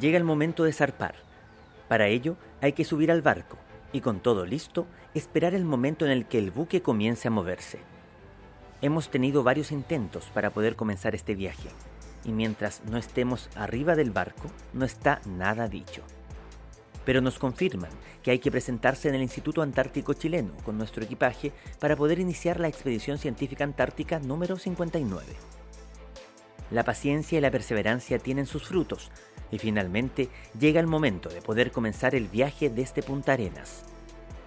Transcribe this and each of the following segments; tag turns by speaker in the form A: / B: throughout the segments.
A: llega el momento de zarpar. Para ello hay que subir al barco y con todo listo, esperar el momento en el que el buque comience a moverse. Hemos tenido varios intentos para poder comenzar este viaje, y mientras no estemos arriba del barco, no está nada dicho. Pero nos confirman que hay que presentarse en el Instituto Antártico Chileno con nuestro equipaje para poder iniciar la expedición científica antártica número 59. La paciencia y la perseverancia tienen sus frutos, y finalmente llega el momento de poder comenzar el viaje desde Punta Arenas.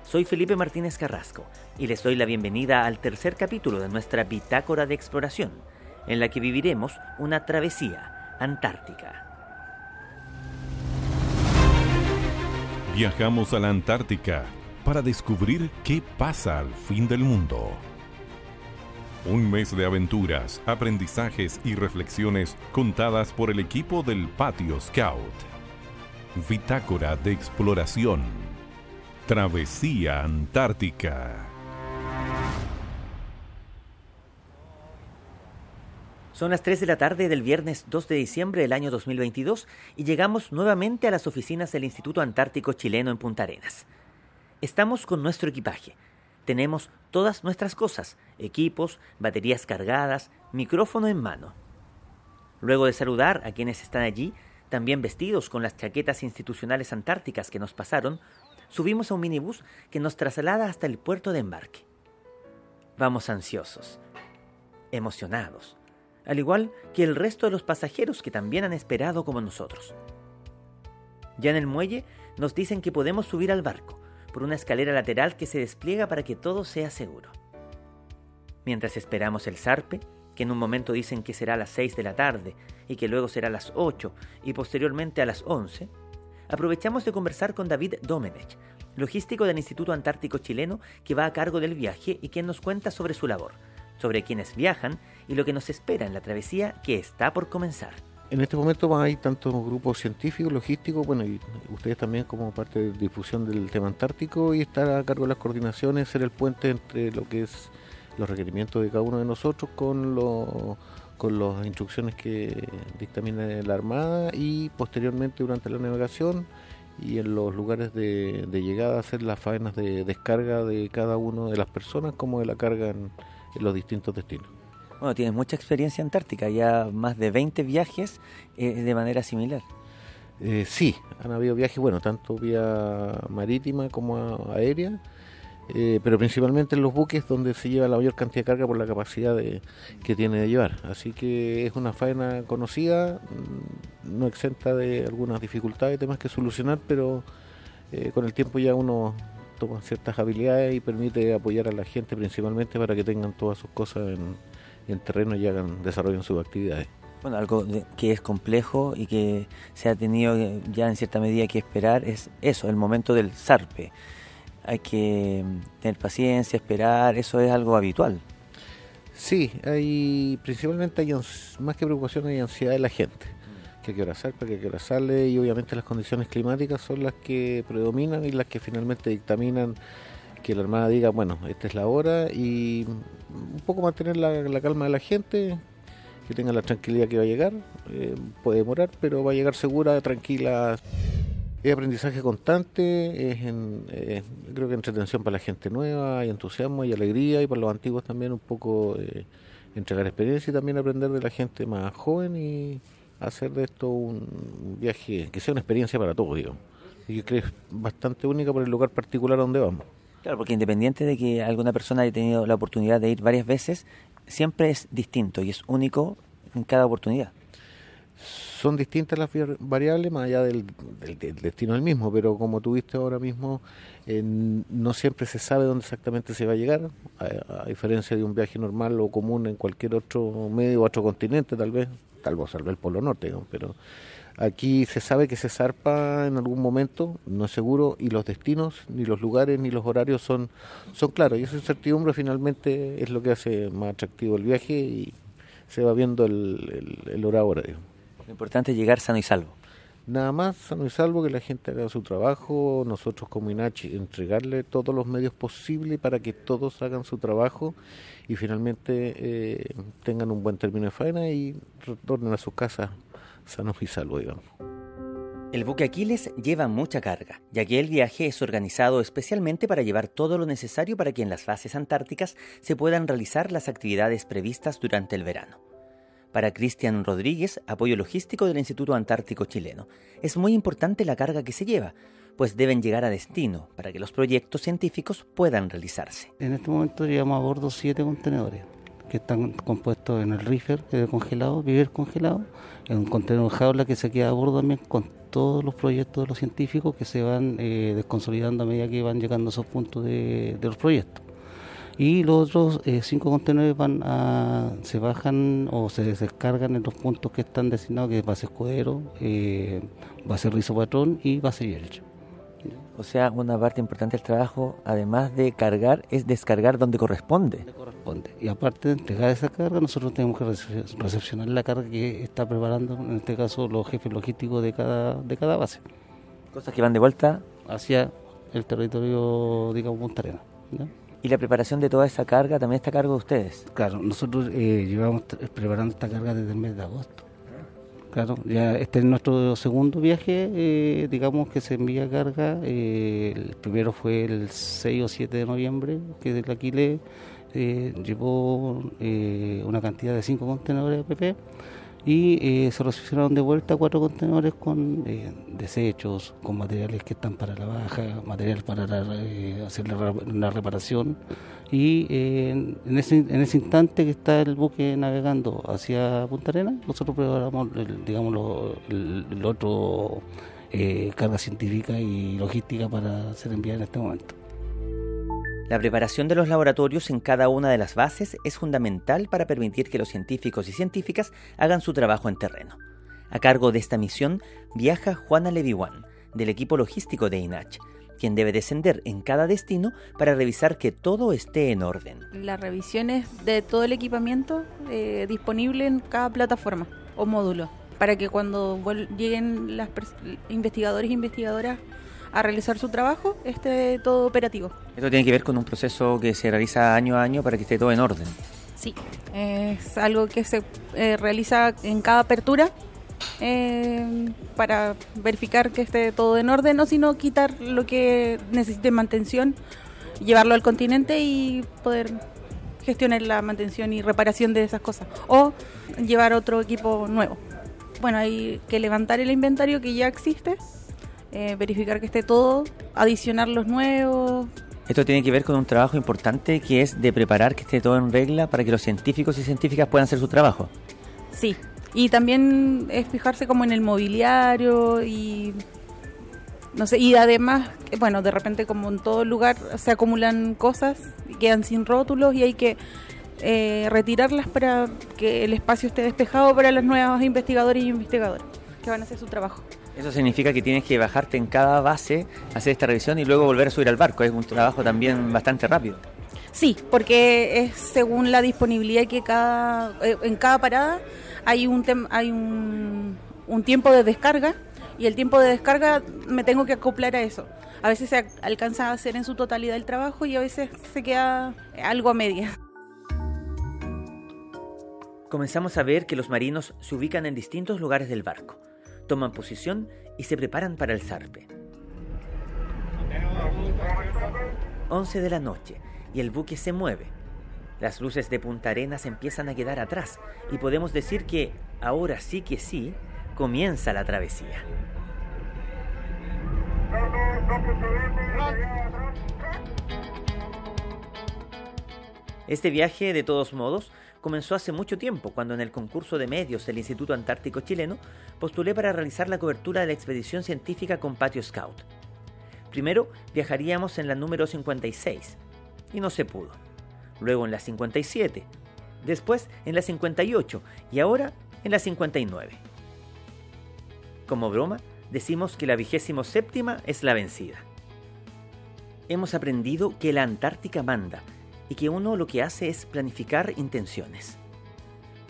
A: Soy Felipe Martínez Carrasco y les doy la bienvenida al tercer capítulo de nuestra bitácora de exploración, en la que viviremos una travesía antártica.
B: Viajamos a la Antártica para descubrir qué pasa al fin del mundo. Un mes de aventuras, aprendizajes y reflexiones contadas por el equipo del Patio Scout. Bitácora de exploración. Travesía Antártica.
A: Son las 3 de la tarde del viernes 2 de diciembre del año 2022 y llegamos nuevamente a las oficinas del Instituto Antártico Chileno en Punta Arenas. Estamos con nuestro equipaje tenemos todas nuestras cosas, equipos, baterías cargadas, micrófono en mano. Luego de saludar a quienes están allí, también vestidos con las chaquetas institucionales antárticas que nos pasaron, subimos a un minibús que nos traslada hasta el puerto de embarque. Vamos ansiosos, emocionados, al igual que el resto de los pasajeros que también han esperado como nosotros. Ya en el muelle nos dicen que podemos subir al barco, por una escalera lateral que se despliega para que todo sea seguro. Mientras esperamos el zarpe, que en un momento dicen que será a las 6 de la tarde y que luego será a las 8 y posteriormente a las 11, aprovechamos de conversar con David Domenech, logístico del Instituto Antártico Chileno que va a cargo del viaje y quien nos cuenta sobre su labor, sobre quienes viajan y lo que nos espera en la travesía que está por comenzar.
C: En este momento hay tantos grupos científicos, logísticos, bueno, y ustedes también como parte de difusión del tema antártico y estar a cargo de las coordinaciones, ser el puente entre lo que es los requerimientos de cada uno de nosotros con, lo, con las instrucciones que dictamina la Armada y posteriormente durante la navegación y en los lugares de, llegada hacer las faenas de descarga de cada una de las personas como de la carga en los distintos destinos.
A: Bueno, tienes mucha experiencia antártica, ya más de 20 viajes eh, de manera similar.
C: Eh, sí, han habido viajes, bueno, tanto vía marítima como aérea, eh, pero principalmente en los buques donde se lleva la mayor cantidad de carga por la capacidad que tiene de llevar. Así que es una faena conocida, mm, no exenta de algunas dificultades y temas que solucionar, pero con el tiempo ya uno toma ciertas habilidades y permite apoyar a la gente principalmente para que tengan todas sus cosas en, en terreno y hagan, desarrollen sus actividades.
A: Bueno, algo que es complejo y que se ha tenido ya en cierta medida que esperar es eso, el momento del zarpe. Hay que tener paciencia, esperar, eso es algo habitual.
C: Sí, hay principalmente hay más que preocupación hay ansiedad de la gente. Que qué hora zarpe, que hora sale y obviamente las condiciones climáticas son las que predominan y las que finalmente dictaminan que la Armada diga, bueno, esta es la hora y un poco mantener la, calma de la gente, que tenga la tranquilidad que va a llegar, eh, puede demorar, pero va a llegar segura, tranquila. Es aprendizaje constante, es en, creo que entretención para la gente nueva, hay entusiasmo, y alegría, y para los antiguos también un poco eh, entregar experiencia y también aprender de la gente más joven y hacer de esto un viaje que sea una experiencia para todos, digamos. Y que es bastante única por el lugar particular donde vamos.
A: Claro, porque independiente de que alguna persona haya tenido la oportunidad de ir varias veces, siempre es distinto y es único en cada oportunidad.
C: Son distintas las variables más allá del, destino del mismo, pero como tú viste ahora mismo, no siempre se sabe dónde exactamente se va a llegar, a, diferencia de un viaje normal o común en cualquier otro medio o otro continente, tal vez, tal vez salvo el Polo Norte, pero Aquí se sabe que se zarpa en algún momento, no es seguro, y los destinos, ni los lugares, ni los horarios son, son claros. Y esa incertidumbre finalmente es lo que hace más atractivo el viaje y se va viendo el, el, hora hora.
A: Lo importante es llegar sano y salvo.
C: Nada más sano y salvo que la gente haga su trabajo, nosotros como INACHI entregarle todos los medios posibles para que todos hagan su trabajo y finalmente eh, tengan un buen término de faena y retornen a su casa sanos y salvos, digamos.
A: El buque Aquiles lleva mucha carga, ya que el viaje es organizado especialmente para llevar todo lo necesario para que en las bases antárticas se puedan realizar las actividades previstas durante el verano. Para Cristian Rodríguez, apoyo logístico del Instituto Antártico Chileno, es muy importante la carga que se lleva, pues deben llegar a destino para que los proyectos científicos puedan realizarse.
D: En este momento llevamos a bordo siete contenedores que están compuestos en el reefer, es congelado, vivir congelado, en un contenedor jaula que se queda a bordo también con todos los proyectos de los científicos que se van eh, desconsolidando a medida que van llegando a esos puntos de, los proyectos. Y los otros eh, cinco contenedores van a, se bajan o se descargan en los puntos que están designados, que es base Escudero, eh, base Rizo Patrón y base Yelcho.
A: O sea, una parte importante del trabajo, además de cargar, es descargar donde corresponde.
D: corresponde. Y aparte de entregar esa carga, nosotros tenemos que recepcionar la carga que está preparando, en este caso, los jefes logísticos de cada, de cada base.
A: Cosas que van de vuelta
D: hacia el territorio, digamos, Punta Arena.
A: ¿Y la preparación de toda esa carga también está a cargo de ustedes?
D: Claro, nosotros eh, llevamos preparando esta carga desde el mes de agosto. Claro, ya este es nuestro segundo viaje, eh, digamos que se envía carga. Eh, el primero fue el 6 o 7 de noviembre, que del Aquile eh, llevó eh, una cantidad de 5 contenedores de PP y eh, se recepcionaron de vuelta cuatro contenedores con eh, desechos, con materiales que están para la baja, material para eh, hacer la, reparación. Y en, ese, en ese instante que está el buque navegando hacia Punta Arenas, nosotros preparamos, el, digamos, el, otro carga científica y logística para ser enviada en este momento.
A: La preparación de los laboratorios en cada una de las bases es fundamental para permitir que los científicos y científicas hagan su trabajo en terreno. A cargo de esta misión viaja Juana Leviwan, del equipo logístico de INACH, quien debe descender en cada destino para revisar que todo esté en orden.
E: La revisión es de todo el equipamiento eh, disponible en cada plataforma o módulo, para que cuando lleguen las investigadores e investigadoras a realizar su trabajo, esté todo operativo.
A: Esto tiene que ver con un proceso que se realiza año a año para que esté todo en orden.
E: Sí, es algo que se eh, realiza en cada apertura eh, para verificar que esté todo en orden, no sino quitar lo que necesite mantención, llevarlo al continente y poder gestionar la mantención y reparación de esas cosas o llevar otro equipo nuevo. Bueno, hay que levantar el inventario que ya existe eh, verificar que esté todo, adicionar los nuevos.
A: Esto tiene que ver con un trabajo importante que es de preparar que esté todo en regla para que los científicos y científicas puedan hacer su trabajo.
E: Sí, y también es fijarse como en el mobiliario y no sé, y además, bueno, de repente como en todo lugar se acumulan cosas quedan sin rótulos y hay que eh, retirarlas para que el espacio esté despejado para los nuevos investigadores y investigadoras que van a hacer su trabajo.
A: Eso significa que tienes que bajarte en cada base, hacer esta revisión y luego volver a subir al barco. Es un trabajo también bastante rápido.
E: Sí, porque es según la disponibilidad que cada eh, en cada parada hay un hay un, un tiempo de descarga y el tiempo de descarga me tengo que acoplar a eso. A veces se alcanza a hacer en su totalidad el trabajo y a veces se queda algo a media.
A: Comenzamos a ver que los marinos se ubican en distintos lugares del barco toman posición y se preparan para el zarpe. 11 de la noche y el buque se mueve. Las luces de Punta Arenas empiezan a quedar atrás y podemos decir que ahora sí que sí comienza la travesía. Este viaje, de todos modos, comenzó hace mucho tiempo, cuando en el concurso de medios del Instituto Antártico Chileno postulé para realizar la cobertura de la expedición científica con Patio Scout. Primero viajaríamos en la número 56, y no se pudo. Luego en la 57, después en la 58 y ahora en la 59. Como broma, decimos que la vigésimo séptima es la vencida. Hemos aprendido que la Antártica manda y que uno lo que hace es planificar intenciones.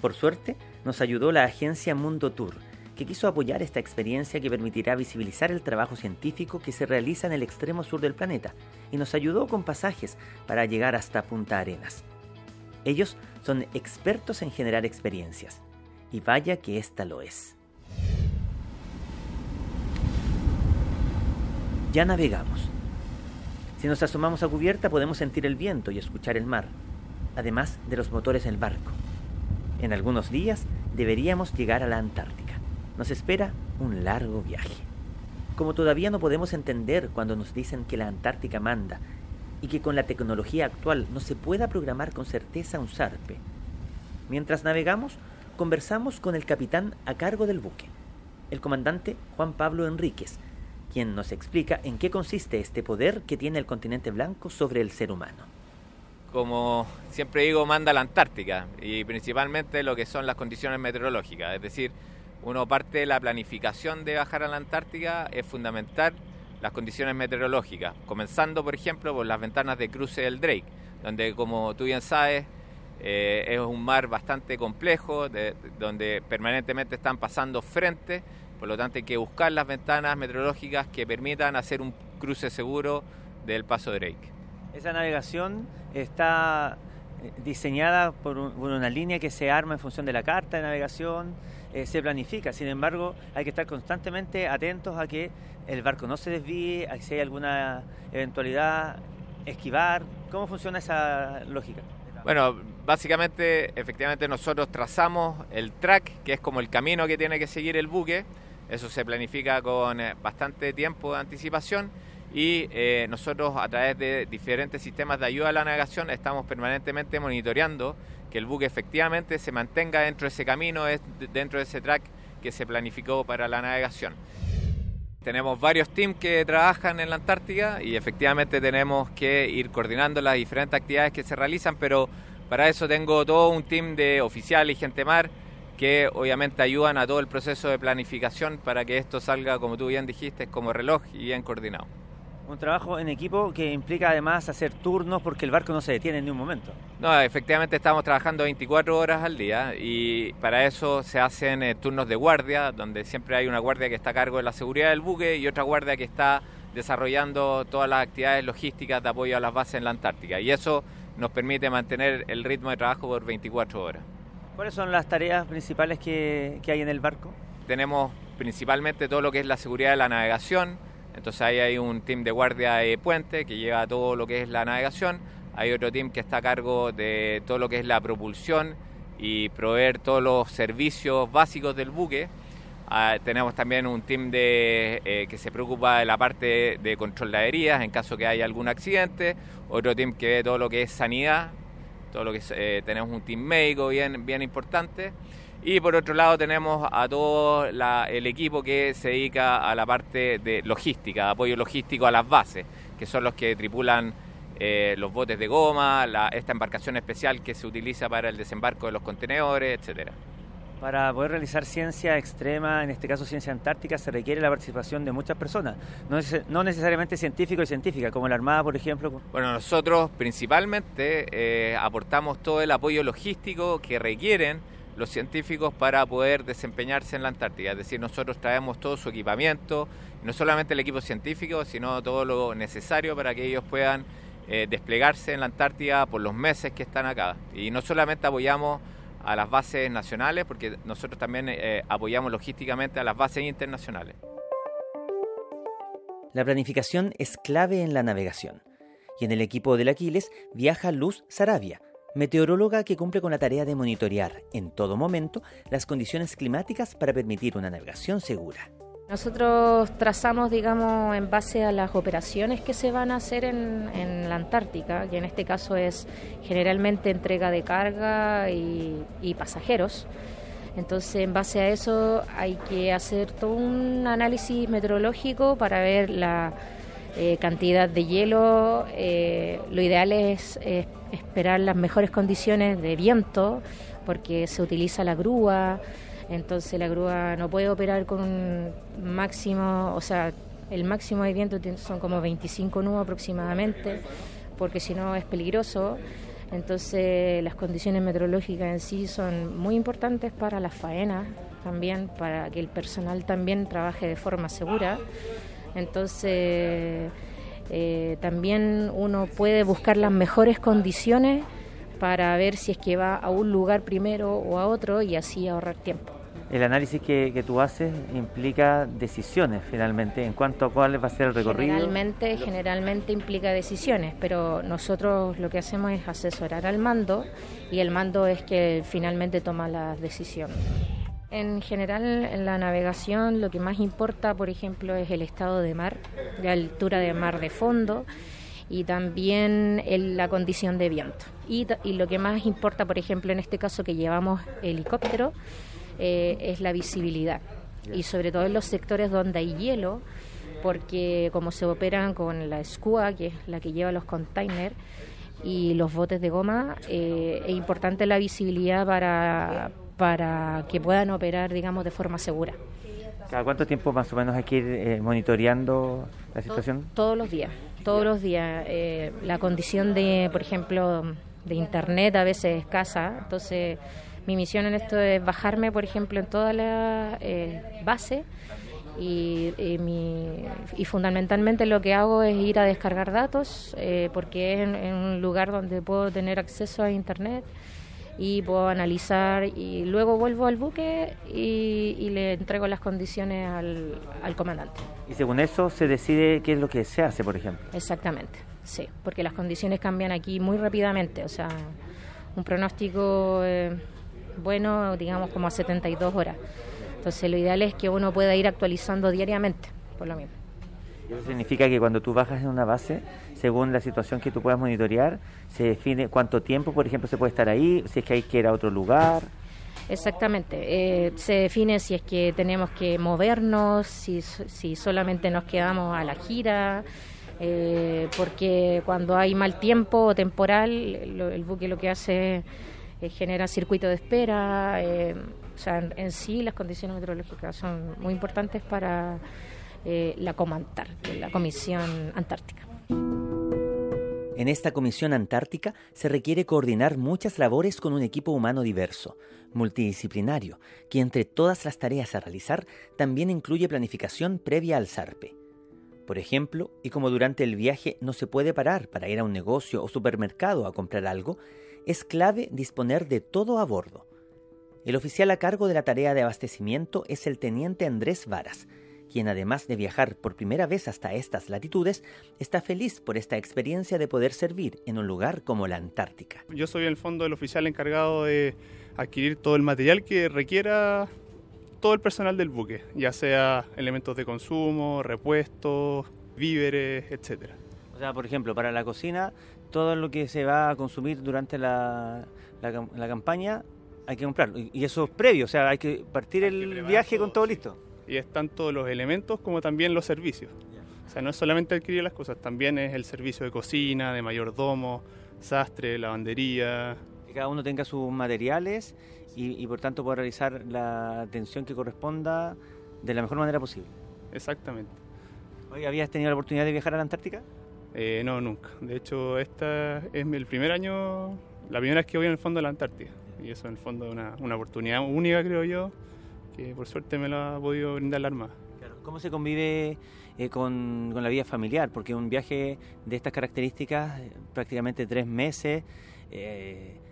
A: Por suerte, nos ayudó la agencia Mundo Tour, que quiso apoyar esta experiencia que permitirá visibilizar el trabajo científico que se realiza en el extremo sur del planeta y nos ayudó con pasajes para llegar hasta Punta Arenas. Ellos son expertos en generar experiencias, y vaya que esta lo es. ya navegamos. Si nos asomamos a cubierta podemos sentir el viento y escuchar el mar, además de los motores del barco. En algunos días deberíamos llegar a la Antártica. Nos espera un largo viaje. Como todavía no podemos entender cuando nos dicen que la Antártica manda y que con la tecnología actual no se pueda programar con certeza un zarpe, mientras navegamos conversamos con el capitán a cargo del buque, el comandante Juan Pablo Enríquez, quien nos explica en qué consiste este poder que tiene el continente blanco sobre el ser humano.
F: Como siempre digo, manda la Antártica y principalmente lo que son las condiciones meteorológicas, es decir, uno parte de la planificación de bajar a la Antártica es fundamental las condiciones meteorológicas, comenzando por ejemplo por las ventanas de cruce del Drake, donde como tú bien sabes eh, es un mar bastante complejo, donde permanentemente están pasando frentes, por lo tanto hay que buscar las ventanas meteorológicas que permitan hacer un cruce seguro del paso Drake.
A: Esa navegación está eh, diseñada por, una línea que se arma en función de la carta de navegación, eh, se planifica, sin embargo hay que estar constantemente atentos a que el barco no se desvíe, a que si hay alguna eventualidad, esquivar. ¿Cómo funciona esa lógica?
F: Bueno, básicamente, efectivamente nosotros trazamos el track, que es como el camino que tiene que seguir el buque. Eso se planifica con eh, bastante tiempo de anticipación y eh, nosotros a través de diferentes sistemas de ayuda a la navegación estamos permanentemente monitoreando que el buque efectivamente se mantenga dentro de ese camino, dentro de ese track que se planificó para la navegación. Tenemos varios teams que trabajan en la Antártica y efectivamente tenemos que ir coordinando las diferentes actividades que se realizan, pero para eso tengo todo un team de oficiales y gente mar que obviamente ayudan a todo el proceso de planificación para que esto salga, como tú bien dijiste, como reloj y bien coordinado.
A: Un trabajo en equipo que implica además hacer turnos porque el barco no se detiene en ningún momento.
F: No, efectivamente estamos trabajando 24 horas al día y para eso se hacen eh, turnos de guardia, donde siempre hay una guardia que está a cargo de la seguridad del buque y otra guardia que está desarrollando todas las actividades logísticas de apoyo a las bases en la Antártica. Y eso nos permite mantener el ritmo de trabajo por 24 horas.
A: ¿Cuáles son las tareas principales que, hay en el barco?
F: Tenemos principalmente todo lo que es la seguridad de la navegación, entonces ahí hay un team de guardia de puente que lleva todo lo que es la navegación, hay otro team que está a cargo de todo lo que es la propulsión y proveer todos los servicios básicos del buque. Ah, tenemos también un team de, eh, que se preocupa de la parte de control de averías en caso que haya algún accidente, otro team que ve todo lo que es sanidad, todo lo que eh, tenemos un team médico bien, bien importante y por otro lado tenemos a todo el equipo que se dedica a la parte de logística, apoyo logístico a las bases, que son los que tripulan eh, los botes de goma, esta embarcación especial que se utiliza para el desembarco de los contenedores, etcétera.
A: Para poder realizar ciencia extrema, en este caso ciencia antártica, se requiere la participación de muchas personas, no, necesariamente científicos y científicas, como la Armada, por ejemplo.
F: Bueno, nosotros principalmente eh, aportamos todo el apoyo logístico que requieren los científicos para poder desempeñarse en la Antártida. Es decir, nosotros traemos todo su equipamiento, no solamente el equipo científico, sino todo lo necesario para que ellos puedan eh, desplegarse en la Antártida por los meses que están acá. Y no solamente apoyamos a las bases nacionales, porque nosotros también eh, apoyamos logísticamente a las bases internacionales.
A: La planificación es clave en la navegación. Y en el equipo del Aquiles viaja Luz Sarabia, meteoróloga que cumple con la tarea de monitorear en todo momento las condiciones climáticas para permitir una navegación segura.
G: Nosotros trazamos, digamos, en base a las operaciones que se van a hacer en, la Antártica, que en este caso es generalmente entrega de carga y, y pasajeros. Entonces, en base a eso hay que hacer todo un análisis meteorológico para ver la eh, cantidad de hielo. Eh, lo ideal es esperar las mejores condiciones de viento, porque se utiliza la grúa, entonces la grúa no puede operar con un máximo, o sea, el máximo de viento son como 25 nudos aproximadamente, porque si no es peligroso. Entonces las condiciones meteorológicas en sí son muy importantes para las faenas también, para que el personal también trabaje de forma segura. Entonces, eh, también uno puede buscar las mejores condiciones para ver si es que va a un lugar primero o a otro y así ahorrar tiempo.
A: El análisis que, que, tú haces implica decisiones finalmente en cuanto a cuál va a ser el recorrido.
G: Generalmente, generalmente implica decisiones, pero nosotros lo que hacemos es asesorar al mando y el mando es que finalmente toma la decisión. En general, en la navegación lo que más importa, por ejemplo, es el estado de mar, la altura de mar de fondo y también la condición de viento. Y, y, lo que más importa, por ejemplo, en este caso que llevamos helicóptero, eh, es la visibilidad. Y sobre todo en los sectores donde hay hielo, porque como se operan con la SCUA, que es la que lleva los containers, y los botes de goma, eh, es importante la visibilidad para, para que puedan operar, digamos, de forma segura.
A: ¿Cada cuánto tiempo más o menos hay que ir eh, monitoreando la situación?
G: todos los días, todos los días. la condición de, por ejemplo, de internet a veces es escasa, entonces mi misión en esto es bajarme, por ejemplo, en toda la eh, base y, y, fundamentalmente lo que hago es ir a descargar datos eh, porque es en, un lugar donde puedo tener acceso a Internet y puedo analizar y luego vuelvo al buque y, le entrego las condiciones al, al, comandante.
A: Y según eso se decide qué es lo que se hace, por ejemplo.
G: Exactamente, sí, porque las condiciones cambian aquí muy rápidamente, o sea, un pronóstico... Eh, bueno, digamos como a 72 horas. Entonces lo ideal es que uno pueda ir actualizando diariamente, por lo mismo.
A: Eso significa que cuando tú bajas en una base, según la situación que tú puedas monitorear, se define cuánto tiempo, por ejemplo, se puede estar ahí, si es que hay que ir a otro lugar.
G: Exactamente, eh, se define si es que tenemos que movernos, si, si solamente nos quedamos a la gira, eh, porque cuando hay mal tiempo o temporal, el buque lo que hace eh, genera circuito de espera. Eh, o sea, en, sí las condiciones meteorológicas son muy importantes para eh, la Comantar, la Comisión Antártica.
A: En esta Comisión Antártica se requiere coordinar muchas labores con un equipo humano diverso, multidisciplinario, que entre todas las tareas a realizar también incluye planificación previa al zarpe. Por ejemplo, y como durante el viaje no se puede parar para ir a un negocio o supermercado a comprar algo, es clave disponer de todo a bordo. El oficial a cargo de la tarea de abastecimiento es el teniente Andrés Varas, quien además de viajar por primera vez hasta estas latitudes, está feliz por esta experiencia de poder servir en un lugar como la Antártica.
H: Yo soy en el fondo el oficial encargado de adquirir todo el material que requiera todo el personal del buque, ya sea elementos de consumo, repuestos, víveres, etcétera.
A: O sea, por ejemplo, para la cocina todo lo que se va a consumir durante la, la, campaña hay que comprarlo. Y eso es previo, o sea, hay que partir el viaje con todo listo.
H: Y es tanto los elementos como también los servicios. O sea, no es solamente adquirir las cosas, también es el servicio de cocina, de mayordomo, sastre, lavandería.
A: Que cada uno tenga sus materiales y, y por tanto pueda realizar la atención que corresponda de la mejor manera posible.
H: Exactamente.
A: Oye, ¿habías tenido la oportunidad de viajar a la Antártica?
H: Eh, no, nunca. De hecho, esta es el primer año, la primera vez que voy en el fondo de la Antártida. Y eso en el fondo es una, una oportunidad única, creo yo, que por suerte me lo ha podido brindar la Armada.
A: ¿Cómo se convive eh, con, con, la vida familiar? Porque un viaje de estas características, eh, prácticamente tres meses,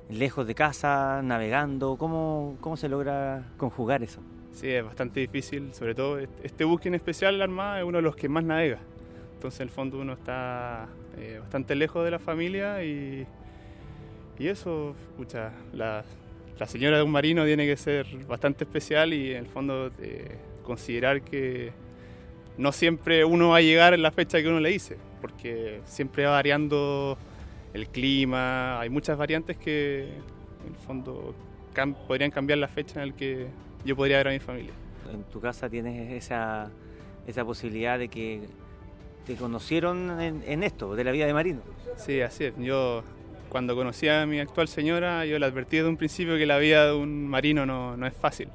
A: lejos de casa, navegando, ¿cómo, ¿cómo se logra conjugar eso?
H: Sí, es bastante difícil, sobre todo este buque en especial, la Armada, es uno de los que más navega. Entonces, en el fondo, uno está eh, bastante lejos de la familia y, y eso, escucha, la, la, señora de un marino tiene que ser bastante especial y, en el fondo, eh, considerar que no siempre uno va a llegar en la fecha que uno le dice, porque siempre va variando el clima, hay muchas variantes que, en el fondo, podrían cambiar la fecha en la que yo podría ver a mi familia.
A: En tu casa tienes esa, esa posibilidad de que te conocieron en, esto, de la vida de marino.
H: Sí, así es. Yo cuando conocí a mi actual señora, yo le advertí desde un principio que la vida de un marino no, no es fácil,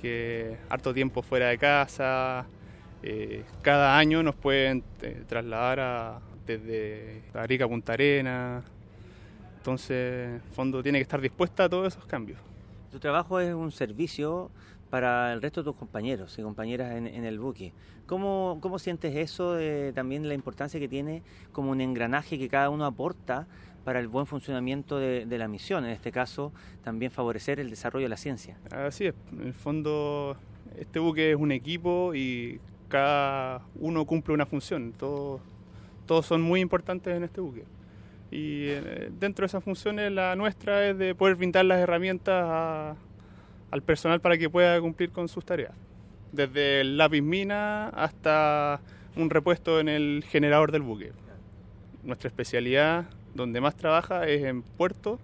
H: que harto tiempo fuera de casa, eh, cada año nos pueden eh, trasladar a, desde Arica a Punta Arena, entonces, en fondo, tiene que estar dispuesta a todos esos cambios.
A: Tu trabajo es un servicio para el resto de tus compañeros y compañeras en, el buque. ¿Cómo, ¿Cómo, sientes eso, de, también la importancia que tiene como un engranaje que cada uno aporta para el buen funcionamiento de, de, la misión, en este caso también favorecer el desarrollo de la ciencia.
H: Así es, en el fondo este buque es un equipo y cada uno cumple una función, todos, todos son muy importantes en este buque. Y eh, dentro de esas funciones la nuestra es de poder brindar las herramientas a, al personal para que pueda cumplir con sus tareas. Desde el lápiz mina hasta un repuesto en el generador del buque. Nuestra especialidad, donde más trabaja, es en puerto,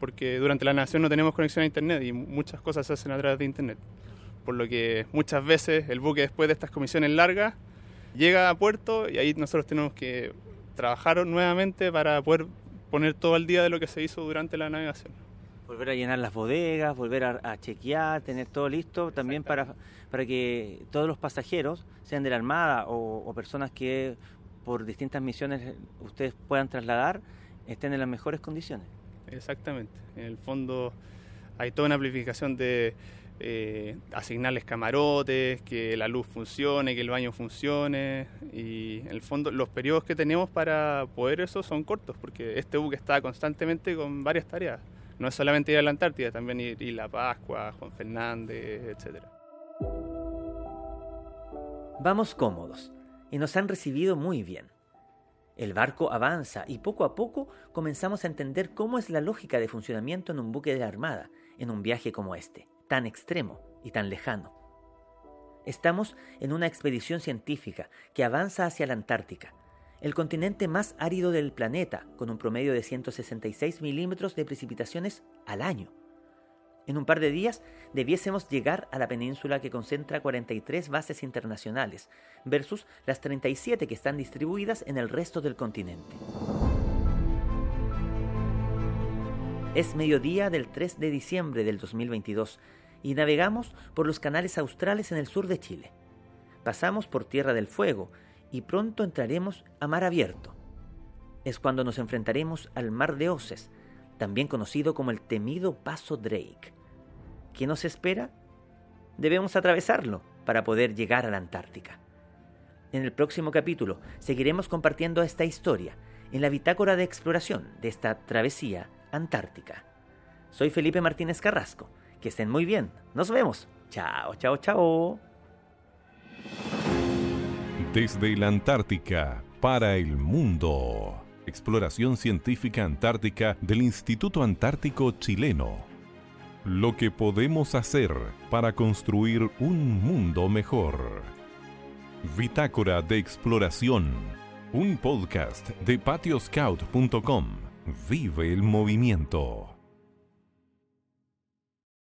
H: porque durante la navegación no tenemos conexión a Internet y muchas cosas se hacen a través de Internet. Por lo que muchas veces el buque después de estas comisiones largas llega a puerto y ahí nosotros tenemos que trabajar nuevamente para poder poner todo al día de lo que se hizo durante la navegación.
A: Volver a llenar las bodegas, volver a, a chequear, tener todo listo, también para, para que todos los pasajeros, sean de la Armada o, o personas que por distintas misiones ustedes puedan trasladar, estén en las mejores condiciones.
H: Exactamente. En el fondo hay toda una amplificación de eh, asignarles camarotes, que la luz funcione, que el baño funcione y en el fondo los periodos que tenemos para poder eso son cortos porque este buque está constantemente con varias tareas. No es solamente ir a la Antártida, también ir, ir a Pascua, Juan Fernández, etcétera.
A: Vamos cómodos y nos han recibido muy bien. El barco avanza y poco a poco comenzamos a entender cómo es la lógica de funcionamiento en un buque de la Armada en un viaje como este tan extremo y tan lejano. Estamos en una expedición científica que avanza hacia la Antártica, el continente más árido del planeta, con un promedio de 166 milímetros de precipitaciones al año. En un par de días debiésemos llegar a la península que concentra 43 bases internacionales, versus las 37 que están distribuidas en el resto del continente. Es mediodía del 3 de diciembre del 2022 y navegamos por los canales australes en el sur de Chile. Pasamos por Tierra del Fuego y pronto entraremos a mar abierto. Es cuando nos enfrentaremos al mar de Oces, también conocido como el temido Paso Drake. ¿Qué nos espera? Debemos atravesarlo para poder llegar a la Antártica. En el próximo capítulo seguiremos compartiendo esta historia en la bitácora de exploración de esta travesía antártica. Soy Felipe Martínez Carrasco. Que estén muy bien. Nos vemos. Chao, chao, chao.
B: Desde la Antártica para el mundo. Exploración científica antártica del Instituto Antártico Chileno. Lo que podemos hacer para construir un mundo mejor. Bitácora de Exploración. Un podcast de patioscout.com. Vive el movimiento.